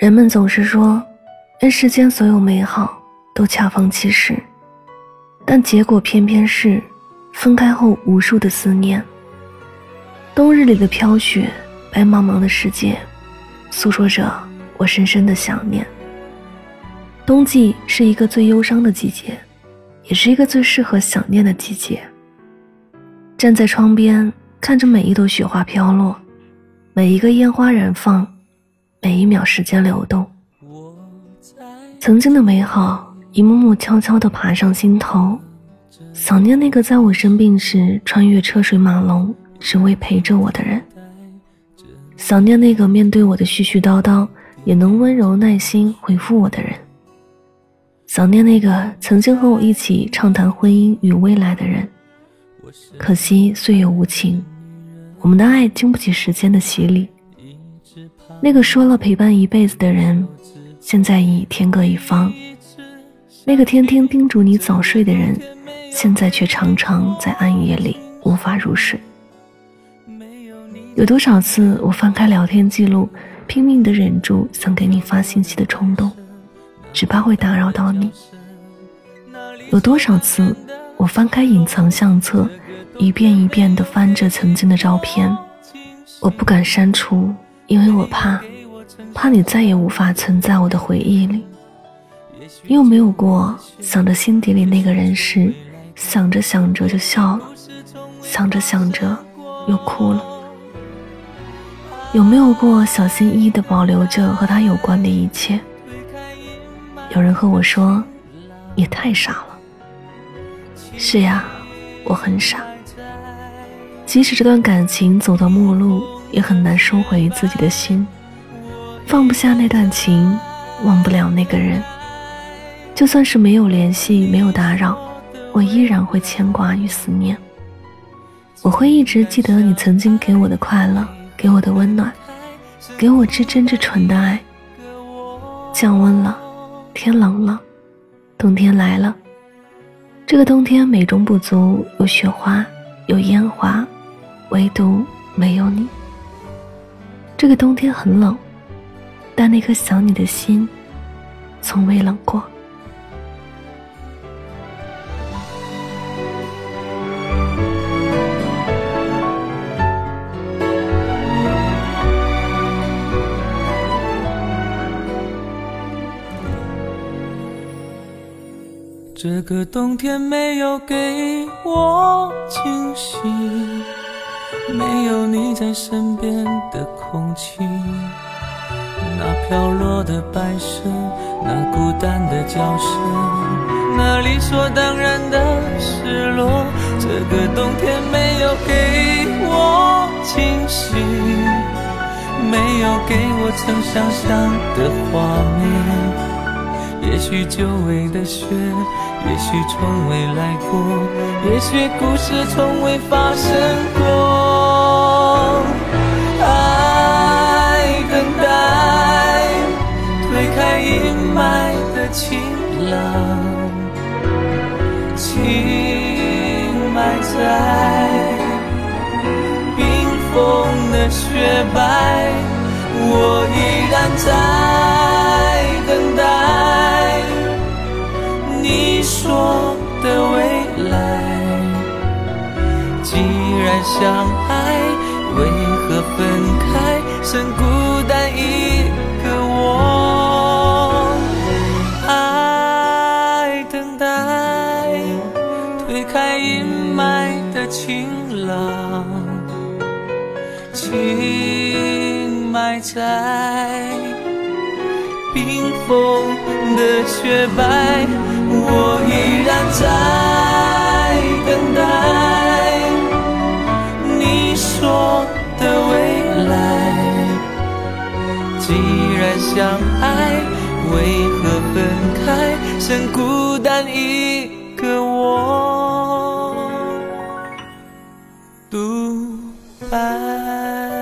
人们总是说，人世间所有美好都恰逢其时，但结果偏偏是分开后无数的思念。冬日里的飘雪，白茫茫的世界，诉说着我深深的想念。冬季是一个最忧伤的季节，也是一个最适合想念的季节。站在窗边，看着每一朵雪花飘落，每一个烟花燃放。每一秒时间流动，曾经的美好一幕幕悄悄地爬上心头，想念那个在我生病时穿越车水马龙只为陪着我的人，想念那个面对我的絮絮叨叨也能温柔耐心回复我的人，想念那个曾经和我一起畅谈婚姻与未来的人，可惜岁月无情，我们的爱经不起时间的洗礼。那个说了陪伴一辈子的人，现在已天各一方；那个天天叮嘱你早睡的人，现在却常常在暗夜里无法入睡。有多少次我翻开聊天记录，拼命的忍住想给你发信息的冲动，只怕会打扰到你。有多少次我翻开隐藏相册，一遍一遍的翻着曾经的照片，我不敢删除。因为我怕，怕你再也无法存在我的回忆里。你有没有过想着心底里那个人时，想着想着就笑了，想着想着又哭了？有没有过小心翼翼地保留着和他有关的一切？有人和我说，你太傻了。是呀，我很傻。即使这段感情走到末路。也很难收回自己的心，放不下那段情，忘不了那个人。就算是没有联系，没有打扰，我依然会牵挂与思念。我会一直记得你曾经给我的快乐，给我的温暖，给我至真至纯的爱。降温了，天冷了，冬天来了。这个冬天美中不足，有雪花，有烟花，唯独没有你。这个冬天很冷，但那颗想你的心，从未冷过。这个冬天没有给我惊喜。没有你在身边的空气，那飘落的白色，那孤单的叫声，那理所当然的失落。这个冬天没有给我惊喜，没有给我曾想象的画面。也许久违的雪，也许从未来过，也许故事从未发生过。晴朗，情埋在冰封的雪白，我依然在等待。你说的未来，既然相爱，为何分开？深谷开阴霾的晴朗，情埋在冰封的雪白。我依然在等待你说的未来。既然相爱，为何分开，剩孤单一？side.